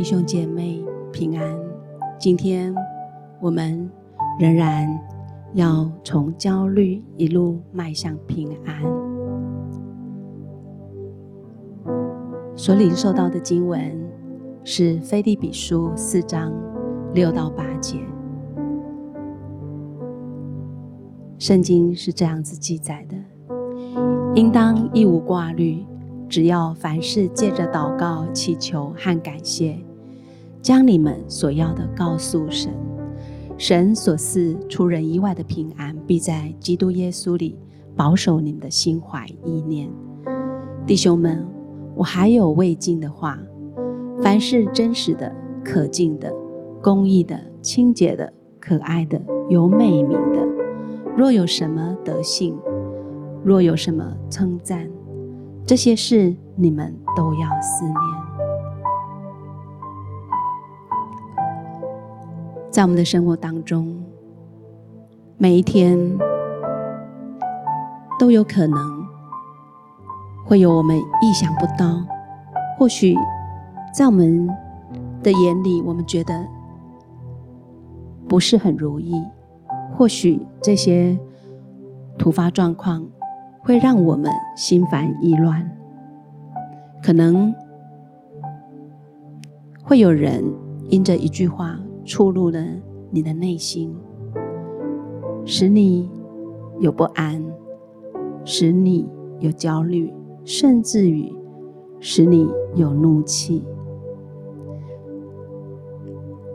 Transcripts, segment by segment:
弟兄姐妹平安，今天我们仍然要从焦虑一路迈向平安。所领受到的经文是《腓立比书》四章六到八节。圣经是这样子记载的：应当一无挂虑。只要凡事借着祷告、祈求和感谢，将你们所要的告诉神，神所赐出人意外的平安，必在基督耶稣里保守你们的心怀意念。弟兄们，我还有未尽的话：凡是真实的、可敬的、公义的、清洁的、可爱的、有美名的，若有什么德性，若有什么称赞。这些事你们都要思念。在我们的生活当中，每一天都有可能会有我们意想不到，或许在我们的眼里，我们觉得不是很如意，或许这些突发状况。会让我们心烦意乱，可能会有人因着一句话触怒了你的内心，使你有不安，使你有焦虑，甚至于使你有怒气。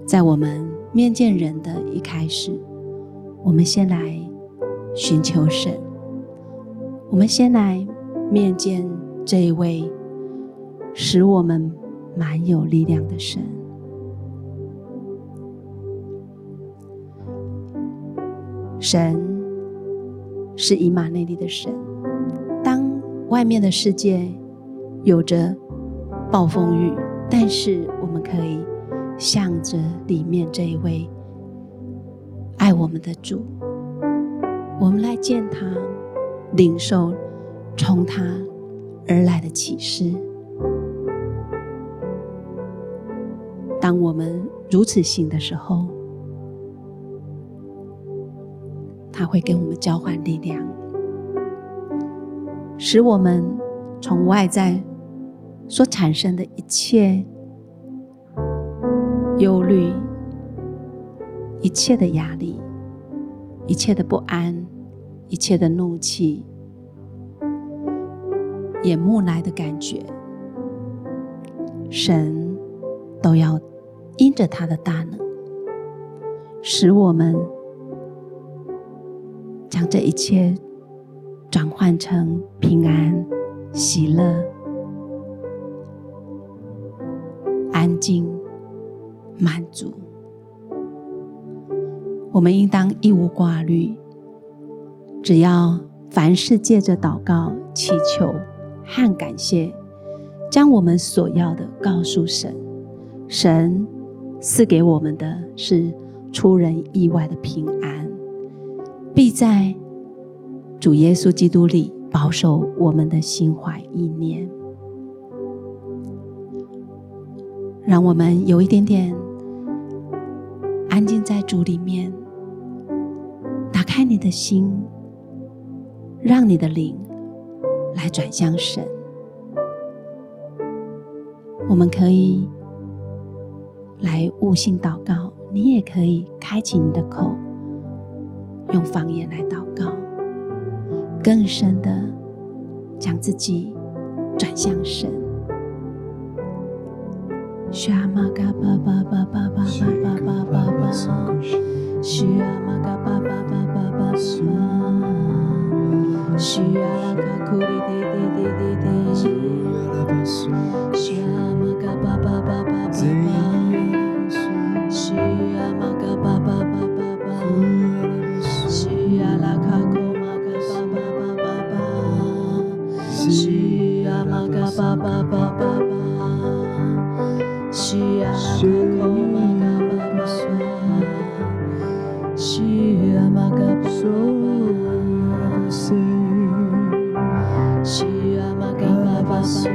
在我们面见人的一开始，我们先来寻求神。我们先来面见这一位使我们满有力量的神。神是以马内利的神。当外面的世界有着暴风雨，但是我们可以向着里面这一位爱我们的主，我们来见他。领受从他而来的启示。当我们如此行的时候，他会跟我们交换力量，使我们从外在所产生的一切忧虑、一切的压力、一切的不安。一切的怒气、眼目来的感觉，神都要因着他的大能，使我们将这一切转换成平安、喜乐、安静、满足。我们应当一无挂虑。只要凡事借着祷告、祈求和感谢，将我们所要的告诉神，神赐给我们的是出人意外的平安，必在主耶稣基督里保守我们的心怀意念。让我们有一点点安静在主里面，打开你的心。让你的灵来转向神。我们可以来悟性祷告，你也可以开启你的口，用方言来祷告，更深的将自己转向神。需要玛嘎巴巴巴巴巴巴巴巴巴，需要玛嘎巴巴巴巴巴巴。需要拉卡库里滴滴滴滴滴，需要爸爸爸爸，是阿妈的苦，是阿妈的酸，是阿妈的巴适。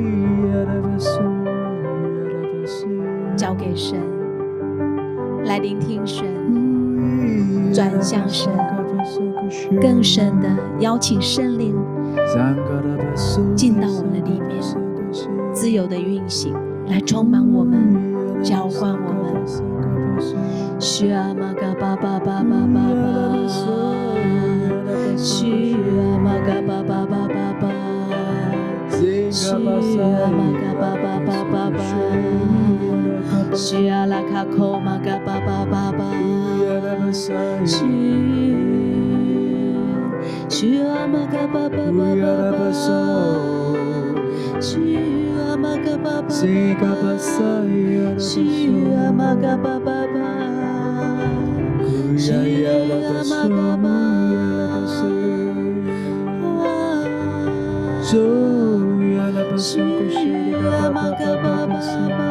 给神，来聆听神，转向神，更深的邀请圣灵。进到我们的里面，自由的运行，来充满我们。交换我们，拉卡库玛嘎巴巴巴巴，需需阿玛嘎巴巴巴巴巴，需。西嘎巴沙呀，西阿玛嘎巴巴巴，西阿玛嘎巴呀，西阿玛嘎巴巴巴，西阿玛嘎巴巴巴，西阿玛嘎巴巴巴，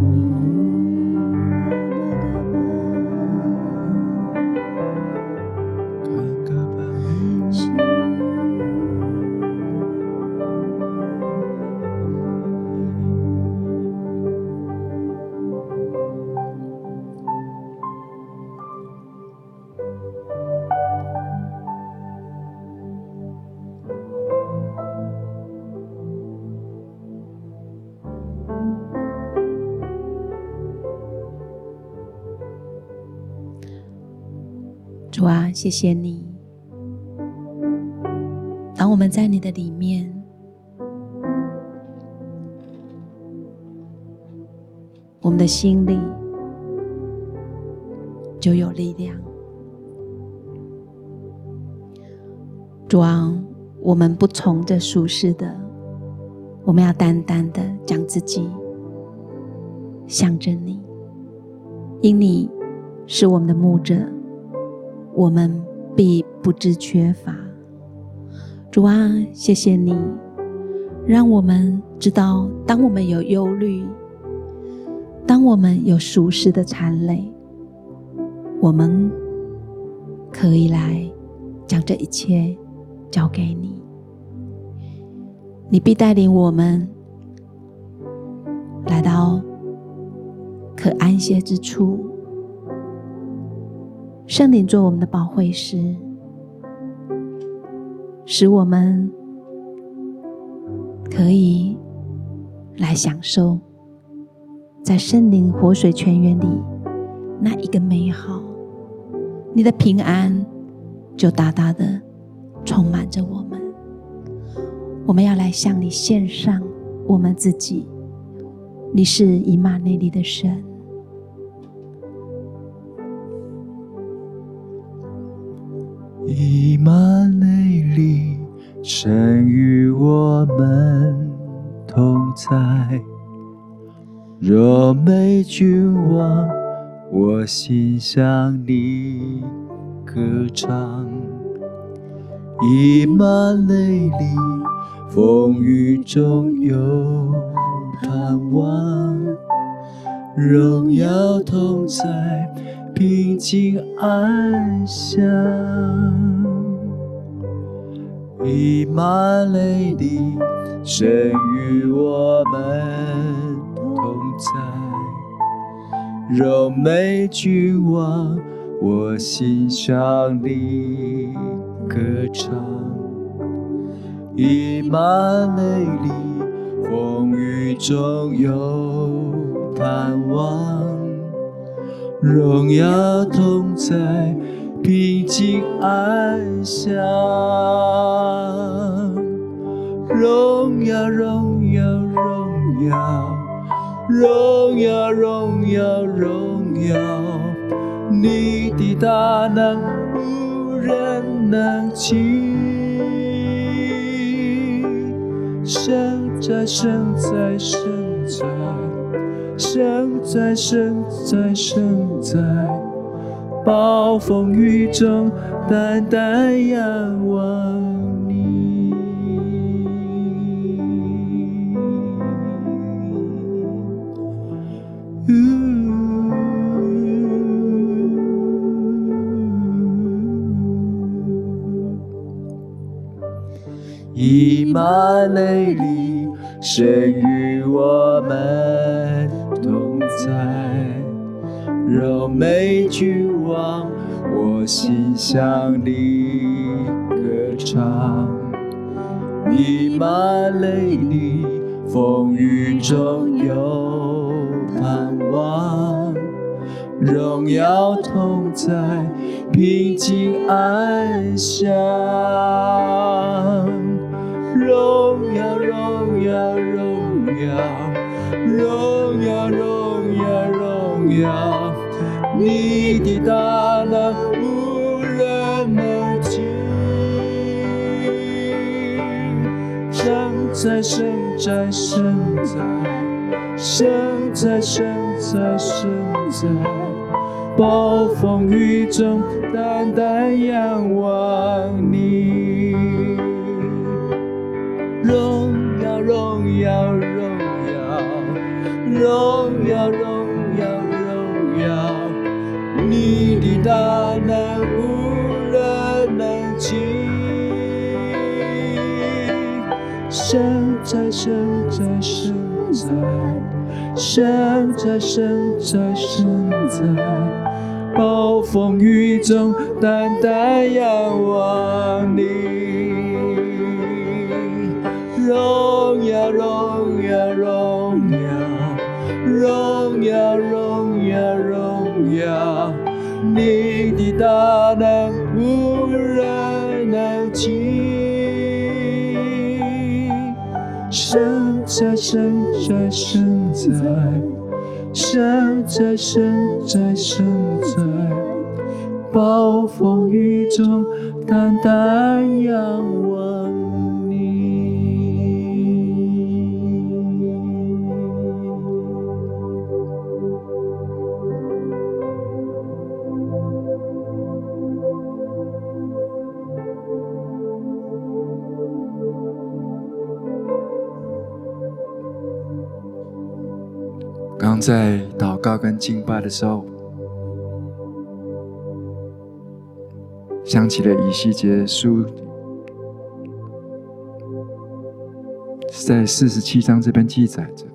谢，谢你。当我们在你的里面，我们的心里就有力量。主啊，我们不从这俗世的，我们要单单的将自己向着你，因你是我们的牧者。我们必不致缺乏。主啊，谢谢你，让我们知道，当我们有忧虑，当我们有熟识的缠累，我们可以来将这一切交给你。你必带领我们来到可安歇之处。圣灵做我们的保惠师，使我们可以来享受在圣灵活水泉源里那一个美好。你的平安就大大的充满着我们。我们要来向你献上我们自己，你是以马内利的神。以马内利，神与我们同在。若没君王，我心向你歌唱。以满内利，风雨中有盼望，荣耀同在，平静安详。以马内利，神与我们同在。柔美君王，我心向你歌唱。以马内利，风雨中有盼望。荣耀同在，平静安详。荣耀，荣耀，荣耀，荣耀，荣耀，荣耀，你的大能无人能及。神在，神在，神在。神在，神在，神在，暴风雨中，淡淡仰望你。以马内利，神与我们同。在柔美君望，我心向你歌唱。以马内利，风雨中有盼望。荣耀同在，平静安详。荣耀，荣耀，荣耀，荣耀，荣。荣耀，你的大能无人能及。神在，神在，神在，神在，神在，神在，暴风雨中，淡淡仰望你。荣耀，荣耀，荣耀，荣耀，荣。大能无人能及，神在，神在，神在，神在，神在，神在，暴风雨中，淡淡仰望你，你的大能无人能及，神在，神在，神在，神在，神在，神在，暴风雨中，淡淡仰望。在祷告跟敬拜的时候，想起了以西结书，在四十七章这边记载着，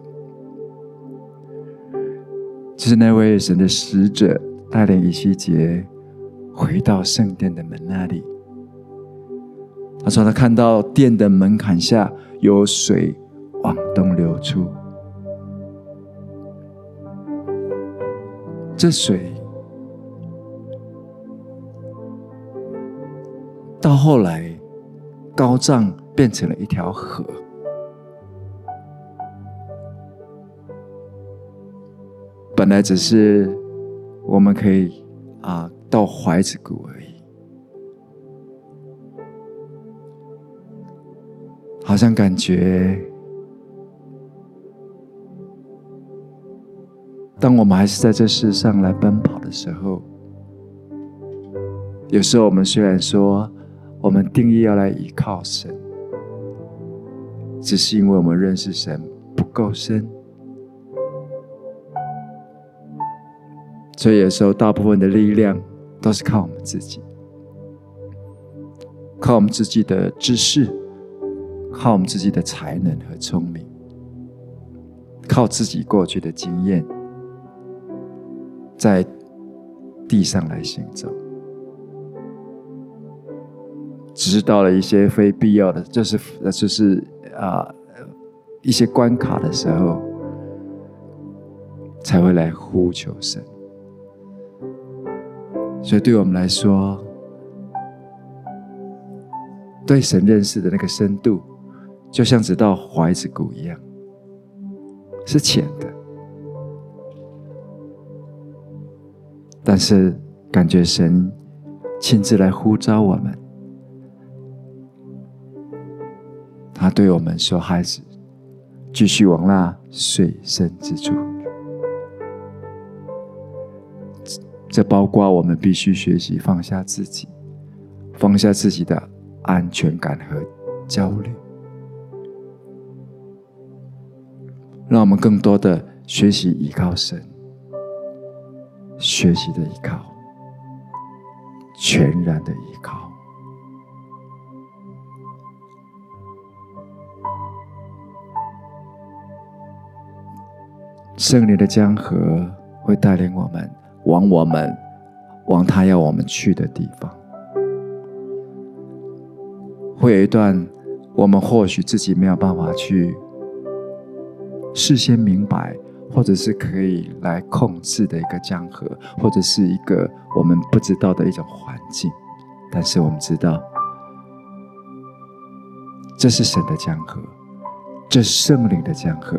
就是那位神的使者带领以西结回到圣殿的门那里。他说他看到殿的门槛下有水往东流出。这水到后来高涨，变成了一条河。本来只是我们可以啊到怀子谷而已，好像感觉，当我们还是在这世上来奔跑的时候，有时候我们虽然说我们定义要来依靠神，只是因为我们认识神不够深。所以有时候，大部分的力量都是靠我们自己，靠我们自己的知识，靠我们自己的才能和聪明，靠自己过去的经验，在地上来行走。只是到了一些非必要的，就是呃就是啊一些关卡的时候，才会来呼求神。所以，对我们来说，对神认识的那个深度，就像只到怀子骨一样，是浅的。但是，感觉神亲自来呼召我们，他对我们说：“孩子，继续往那水深之处。”这包括我们必须学习放下自己，放下自己的安全感和焦虑，让我们更多的学习依靠神，学习的依靠，全然的依靠。圣灵的江河会带领我们。往我们往他要我们去的地方，会有一段我们或许自己没有办法去事先明白，或者是可以来控制的一个江河，或者是一个我们不知道的一种环境。但是我们知道，这是神的江河，这是圣灵的江河，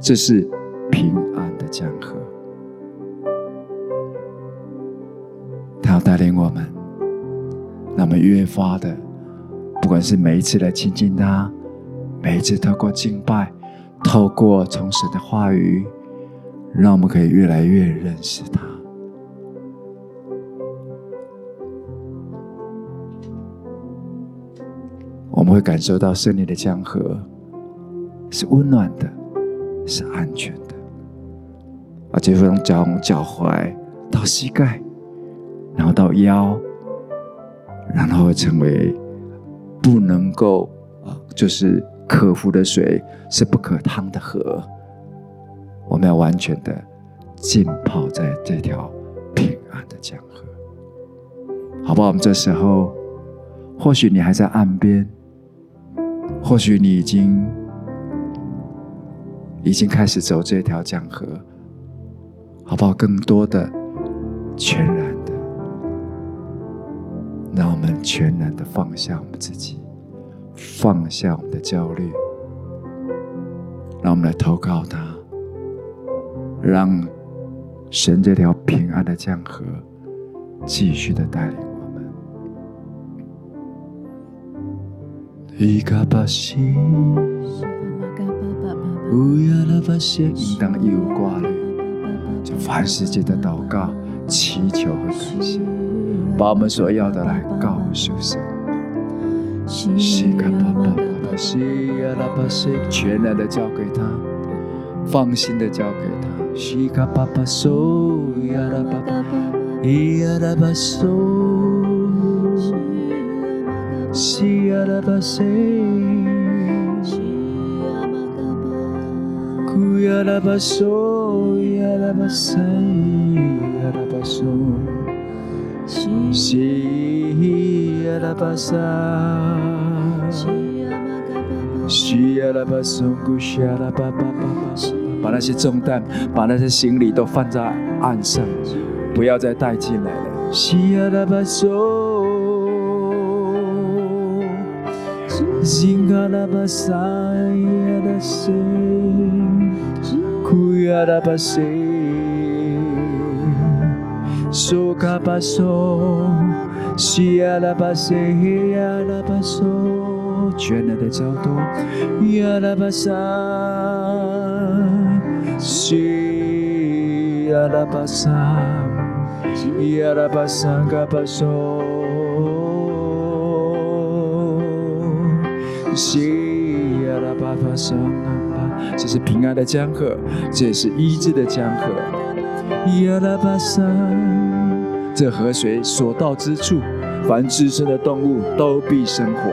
这是平安的江河。他要带领我们，那么越发的，不管是每一次来亲近他，每一次透过敬拜，透过从神的话语，让我们可以越来越认识他。我们会感受到圣灵的江河是温暖的，是安全的，而且从脚脚踝到膝盖。然后到腰，然后会成为不能够啊，就是可服的水，是不可趟的河。我们要完全的浸泡在这条平安的江河，好不好？我们这时候，或许你还在岸边，或许你已经已经开始走这条江河，好不好？更多的全然的。让我们全然的放下我们自己，放下我们的焦虑，让我们来投靠他，让神这条平安的江河继续的带领我们。应当一无挂虑，就凡事借着祷告、祈求和感谢。把我们所要的来告诉神，全然的交给他，放心的交给他。西呀拉巴沙，西呀拉巴松古西呀拉巴巴巴巴，把那些重担，把那些行李都放在岸上，不要再带进来了。西呀拉巴松，辛卡拉巴沙呀拉西，库呀拉巴西。苏卡巴索，西亚拉巴塞，亚拉巴索，全然的交托，亚拉巴萨，西亚拉巴萨，亚拉巴萨卡巴索，西亚拉巴巴桑巴，这是平安的江河，这是医治的江河，亚拉巴萨。这河水所到之处，凡滋生的动物都必生活，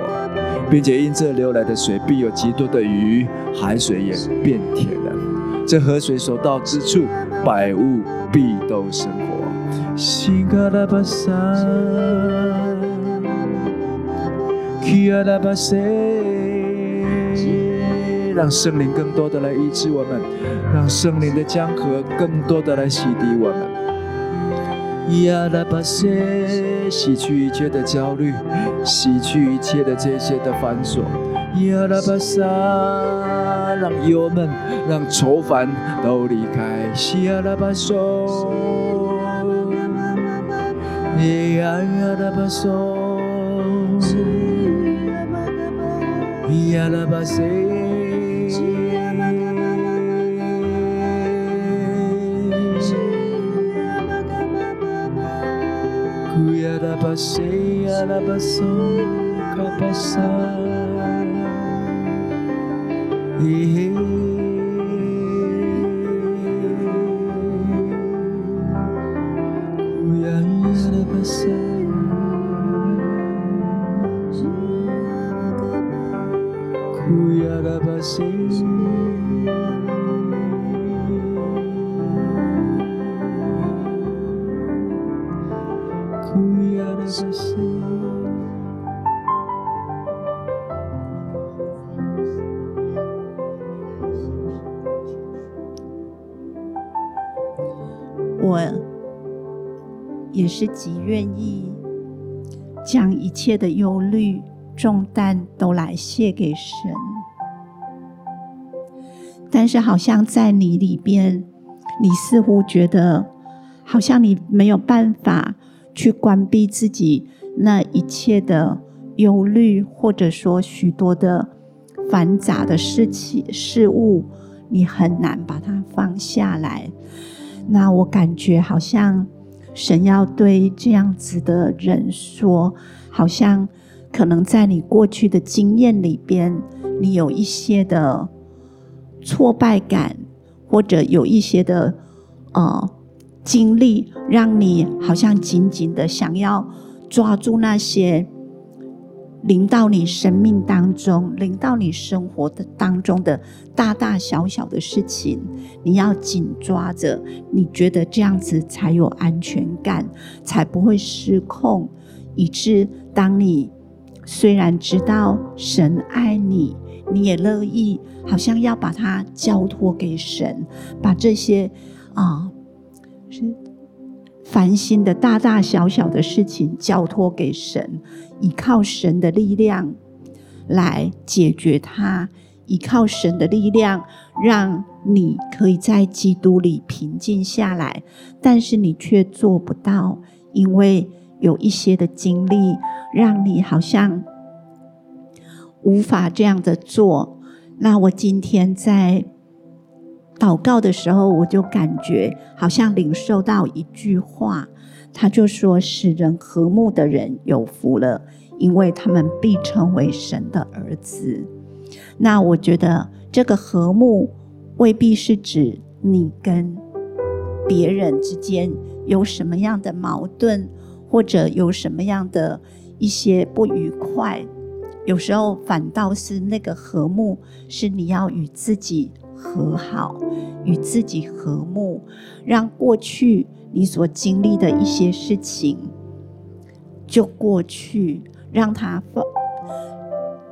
并且因这流来的水必有极多的鱼，海水也变甜了。这河水所到之处，百物必都生活。西嘎拉巴沙，基阿拉巴，让圣灵更多的来医治我们，让圣灵的江河更多的来洗涤我们。亚拉巴塞，洗去一切的焦虑，洗去一切的这些的繁琐。亚拉巴萨，让忧闷，让愁烦都离开。西亚拉巴索，亚拉巴索，亚拉巴塞。巴西亚拉巴索卡巴萨，耶，我也是极愿意将一切的忧虑重担都来卸给神，但是好像在你里边，你似乎觉得好像你没有办法去关闭自己那一切的忧虑，或者说许多的繁杂的事情事物，你很难把它放下来。那我感觉好像神要对这样子的人说，好像可能在你过去的经验里边，你有一些的挫败感，或者有一些的呃经历，让你好像紧紧的想要抓住那些。临到你生命当中，临到你生活的当中的大大小小的事情，你要紧抓着。你觉得这样子才有安全感，才不会失控，以致当你虽然知道神爱你，你也乐意，好像要把它交托给神，把这些啊是。烦心的大大小小的事情交托给神，依靠神的力量来解决它，依靠神的力量，让你可以在基督里平静下来。但是你却做不到，因为有一些的经历，让你好像无法这样的做。那我今天在。祷告的时候，我就感觉好像领受到一句话，他就说：“使人和睦的人有福了，因为他们必成为神的儿子。”那我觉得这个和睦未必是指你跟别人之间有什么样的矛盾，或者有什么样的一些不愉快，有时候反倒是那个和睦是你要与自己。和好，与自己和睦，让过去你所经历的一些事情就过去，让它放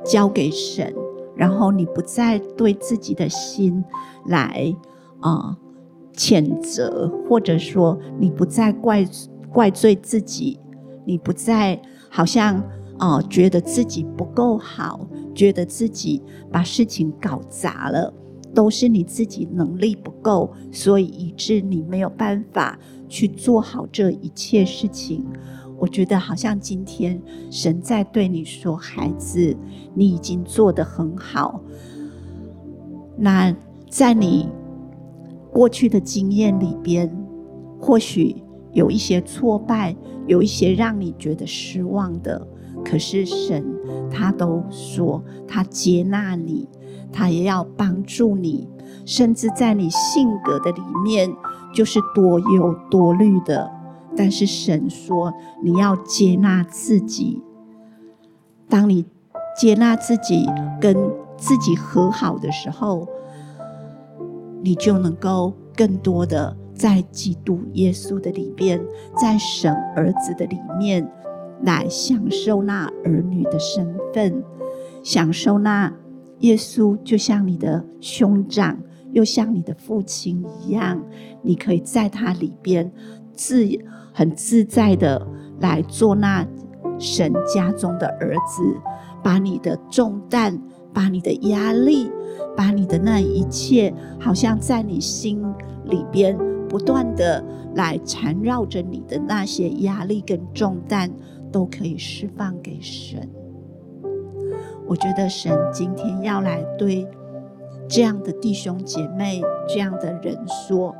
交给神，然后你不再对自己的心来啊、谴责，或者说你不再怪怪罪自己，你不再好像啊、觉得自己不够好，觉得自己把事情搞砸了。都是你自己能力不够，所以以致你没有办法去做好这一切事情。我觉得好像今天神在对你说：“孩子，你已经做得很好。”那在你过去的经验里边，或许有一些挫败，有一些让你觉得失望的。可是神他都说他接纳你，他也要帮助你，甚至在你性格的里面就是多忧多虑的。但是神说你要接纳自己，当你接纳自己跟自己和好的时候，你就能够更多的在基督耶稣的里边，在神儿子的里面，来享受那儿女的身份，享受那耶稣就像你的兄长，又像你的父亲一样，你可以在他里边自很自在的来做那神家中的儿子，把你的重担。把你的压力，把你的那一切，好像在你心里边不断的来缠绕着你的那些压力跟重担，都可以释放给神。我觉得神今天要来对这样的弟兄姐妹、这样的人说：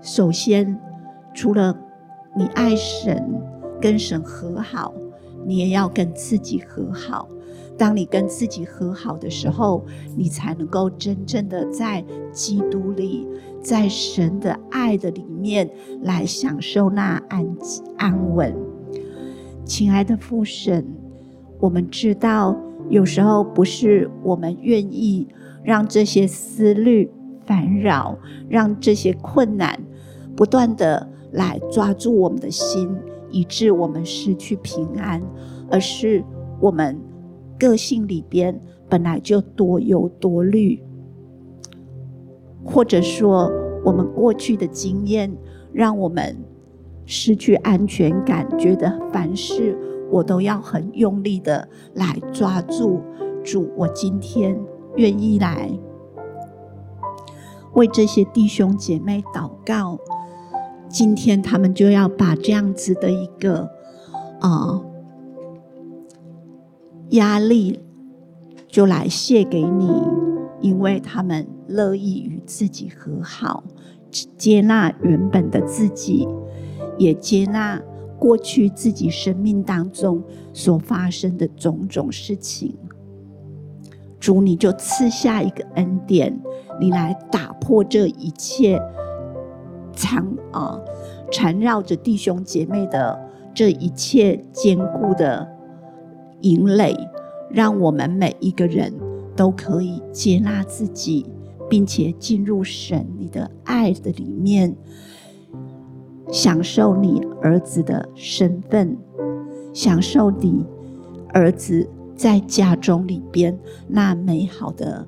首先，除了你爱神、跟神和好，你也要跟自己和好。当你跟自己和好的时候，你才能够真正的在基督里，在神的爱的里面来享受那安安稳。亲爱的父神，我们知道有时候不是我们愿意让这些思虑烦扰，让这些困难不断的来抓住我们的心，以致我们失去平安，而是我们。个性里边本来就多忧多虑，或者说我们过去的经验让我们失去安全感，觉得凡事我都要很用力的来抓住。主，我今天愿意来为这些弟兄姐妹祷告。今天他们就要把这样子的一个啊。压力就来卸给你，因为他们乐意与自己和好，接纳原本的自己，也接纳过去自己生命当中所发生的种种事情。主，你就赐下一个恩典，你来打破这一切缠啊缠绕着弟兄姐妹的这一切坚固的。营垒，让我们每一个人都可以接纳自己，并且进入神你的爱的里面，享受你儿子的身份，享受你儿子在家中里边那美好的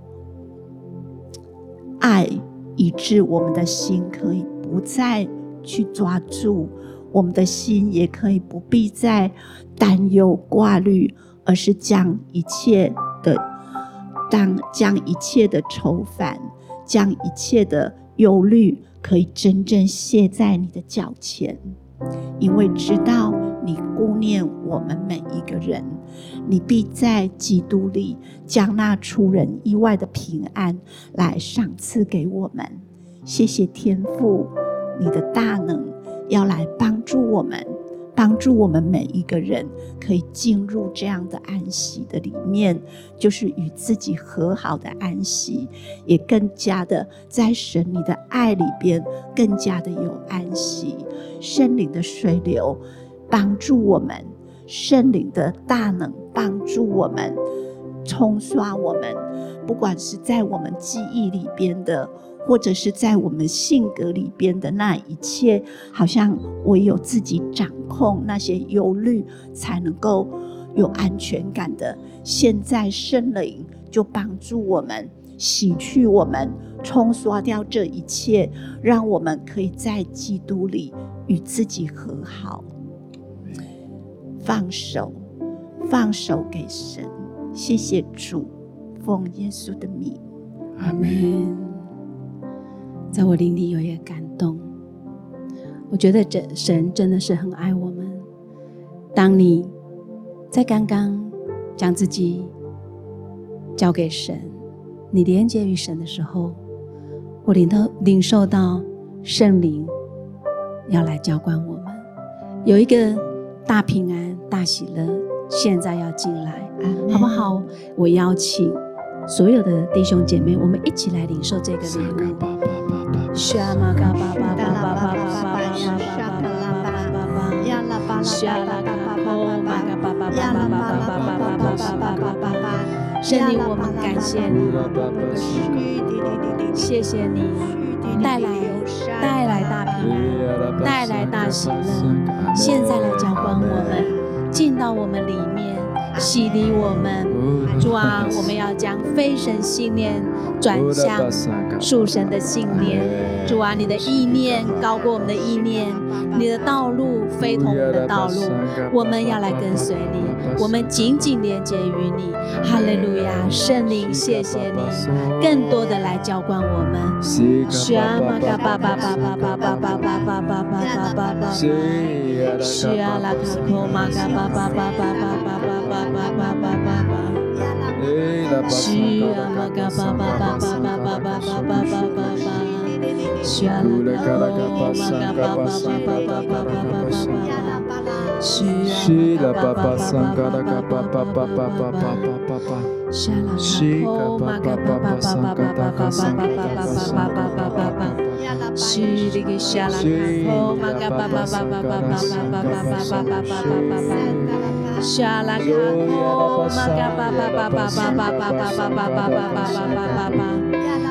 爱，以致我们的心可以不再去抓住。我们的心也可以不必再担忧挂虑，而是将一切的当将一切的愁烦，将一切的忧虑，可以真正卸在你的脚前，因为知道你顾念我们每一个人，你必在基督里将那出人意外的平安来赏赐给我们。谢谢天父，你的大能。要来帮助我们，帮助我们每一个人可以进入这样的安息的里面，就是与自己和好的安息，也更加的在神你的爱里边更加的有安息。圣灵的水流帮助我们，圣灵的大能帮助我们，冲刷我们，不管是在我们记忆里边的。或者是在我们性格里边的那一切，好像唯有自己掌控那些忧虑，才能够有安全感的。现在圣灵就帮助我们洗去我们，冲刷掉这一切，让我们可以在基督里与自己和好。放手，放手给神。谢谢主，奉耶稣的名，阿门。在我灵里有一个感动。我觉得这神真的是很爱我们。当你在刚刚将自己交给神，你连接于神的时候，我领到领受到圣灵要来浇灌我们，有一个大平安、大喜乐，现在要进来，好不好？我邀请所有的弟兄姐妹，我们一起来领受这个礼物。圣灵，我们感谢你，谢谢你带来带来大平安，带来大喜乐。现在来浇灌我们，进到我们里面，洗涤我们。主啊，我们要将非神信念转向属神的信念。主啊，你的意念高过我们的意念，你的道路非同我们的道路，我们要来跟随你，我们紧紧连接于你。哈利路亚，圣灵，谢谢你，更多的来浇灌我们。需要玛嘎巴巴巴巴巴巴巴巴巴巴巴巴巴，需要拉卡库玛嘎巴巴巴巴巴巴巴巴巴巴巴巴，需要玛嘎巴巴巴巴巴巴巴巴巴巴巴。需要拉卡库玛嘎巴巴巴巴巴巴巴巴巴，需要巴巴桑嘎拉嘎巴巴巴巴巴巴巴巴，需要拉卡库玛嘎巴巴巴巴巴巴巴巴巴巴巴巴巴，需要拉卡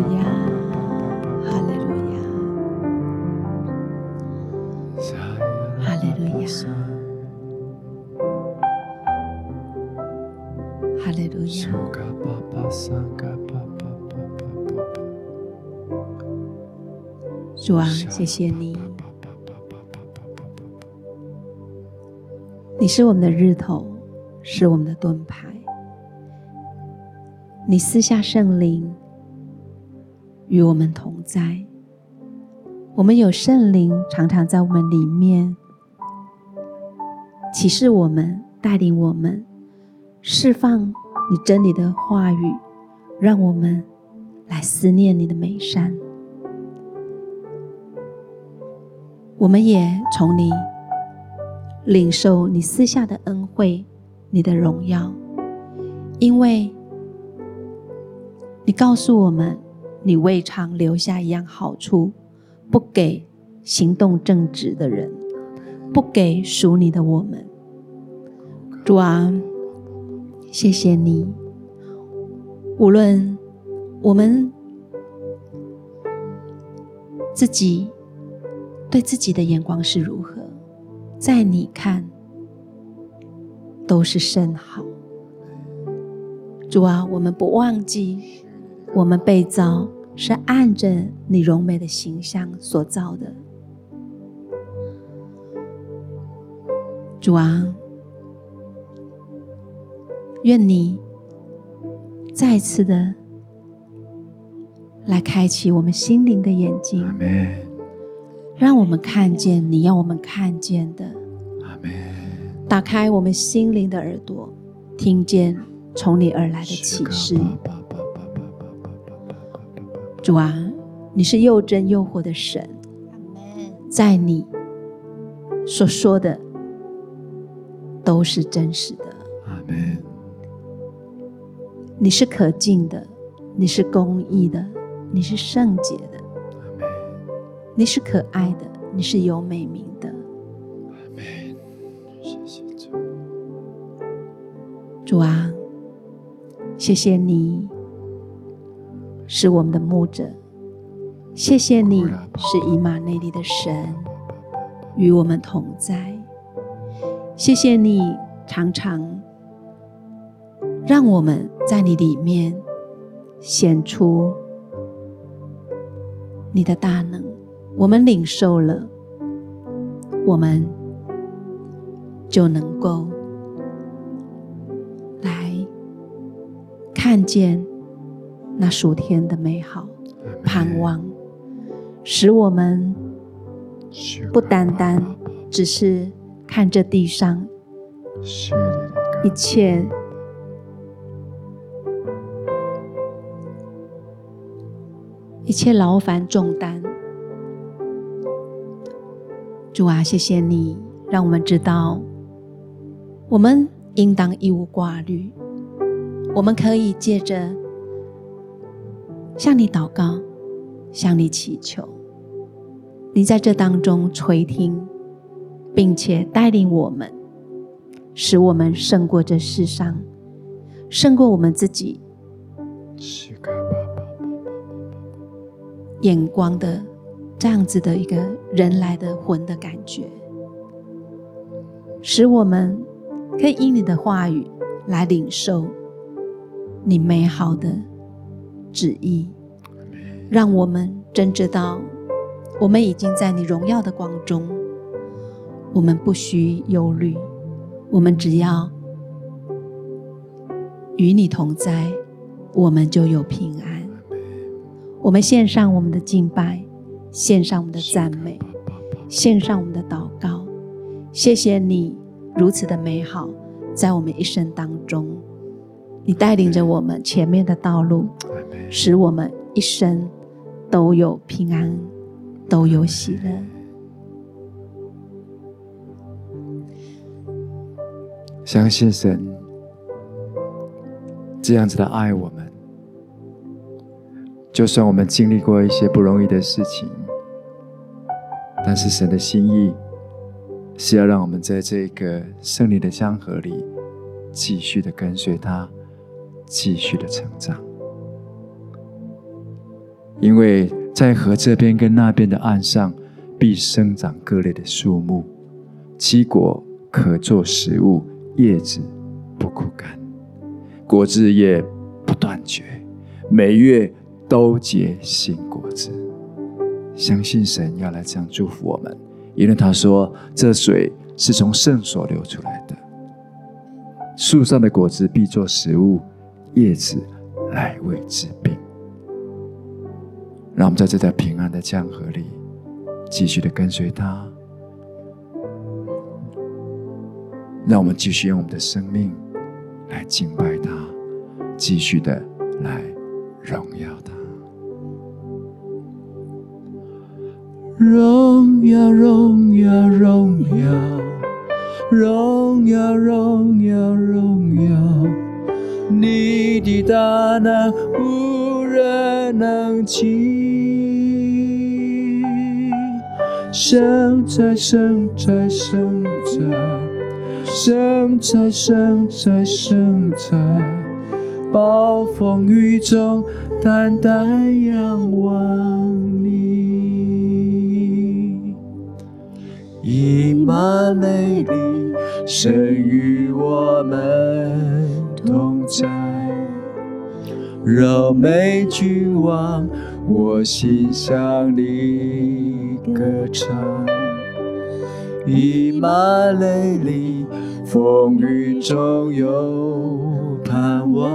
路亚，哈利路亚，哈利路亚。哈利路亚！主啊，谢谢你，你是我们的日头，是我们的盾牌。你赐下圣灵与我们同在，我们有圣灵常常在我们里面启示我们，带领我们。释放你真理的话语，让我们来思念你的美善。我们也从你领受你赐下的恩惠，你的荣耀，因为你告诉我们，你未尝留下一样好处，不给行动正直的人，不给属你的我们。主啊。谢谢你，无论我们自己对自己的眼光是如何，在你看都是甚好。主啊，我们不忘记，我们被造是按着你荣美的形象所造的。主啊。愿你再次的来开启我们心灵的眼睛，让我们看见你要我们看见的，打开我们心灵的耳朵，听见从你而来的启示。主啊，你是又真又活的神，在你所说的都是真实的。你是可敬的，你是公义的，你是圣洁的，你是可爱的，你是有美名的。谢谢主，主啊，谢谢你是我们的牧者，谢谢你是以马内利的神，与我们同在。谢谢你常常让我们在你里面显出你的大能。我们领受了，我们就能够来看见那属天的美好盼望。使我们不单单只是看着地上一切一切劳烦重担，主啊，谢谢你让我们知道，我们应当一无挂虑，我们可以借着向你祷告。向你祈求，你在这当中垂听，并且带领我们，使我们胜过这世上，胜过我们自己眼光的这样子的一个人来的魂的感觉，使我们可以因你的话语来领受你美好的旨意。让我们真知道，我们已经在你荣耀的光中，我们不需忧虑，我们只要与你同在，我们就有平安。我们献上我们的敬拜，献上我们的赞美，献上我们的祷告。谢谢你如此的美好，在我们一生当中，你带领着我们前面的道路，使我们一生。都有平安，都有喜乐。相信神这样子的爱我们，就算我们经历过一些不容易的事情，但是神的心意是要让我们在这个胜利的江河里继续的跟随他，继续的成长。因为在河这边跟那边的岸上，必生长各类的树木，其果可做食物，叶子不枯干，果子也不断绝，每月都结新果子。相信神要来这样祝福我们，因为他说这水是从圣所流出来的，树上的果子必做食物，叶子来为治病。让我们在这条平安的江河里，继续的跟随他。让我们继续用我们的生命来敬拜他，继续的来荣耀他。荣耀，荣耀，荣耀，荣耀，荣耀，荣耀，你的大能无人能及。生在生在生在生在生在生在，暴风雨中淡淡仰望你，溢满美丽，谁与我们同在？柔美君王。我心向你。歌唱，以马内利，风雨中有盼望，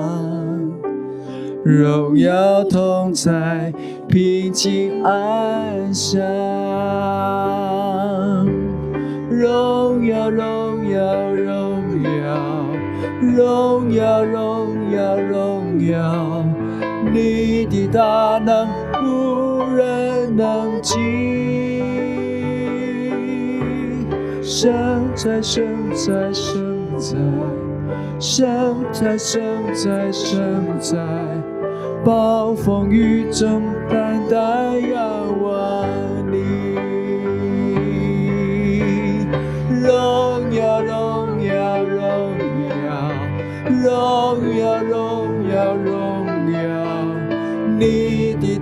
荣耀同在，平静安详。荣耀，荣耀，荣耀，荣耀，荣耀，荣耀，你的大能无人能及。圣哉，圣哉，圣哉，圣哉，圣哉，圣哉，暴风雨中，单单仰望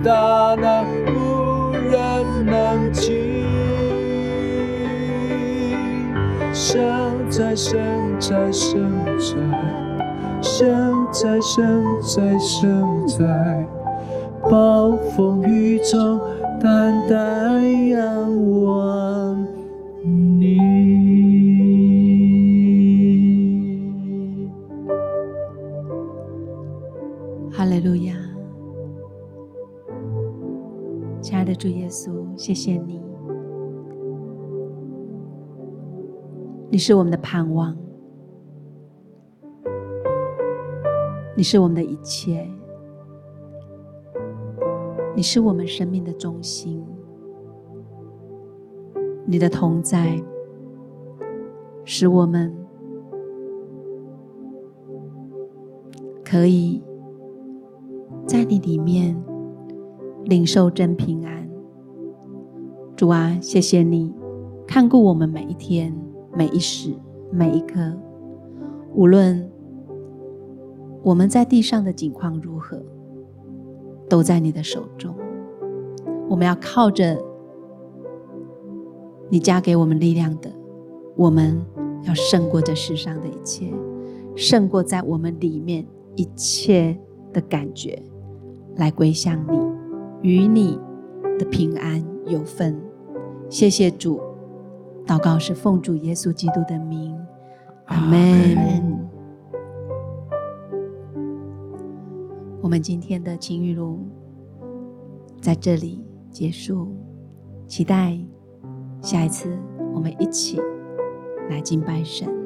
大难无人能及。生在生在生在，生在生在生在，暴风雨中淡淡仰望。稣，谢谢你，你是我们的盼望，你是我们的一切，你是我们生命的中心，你的同在使我们可以。在你里面领受真平安，主啊，谢谢你看顾我们每一天、每一时、每一刻，无论我们在地上的境况如何，都在你的手中。我们要靠着你加给我们力量的，我们要胜过这世上的一切，胜过在我们里面一切的感觉。来归向你，与你的平安有份。谢谢主，祷告是奉主耶稣基督的名，阿门。我们今天的情雨露在这里结束，期待下一次我们一起来敬拜神。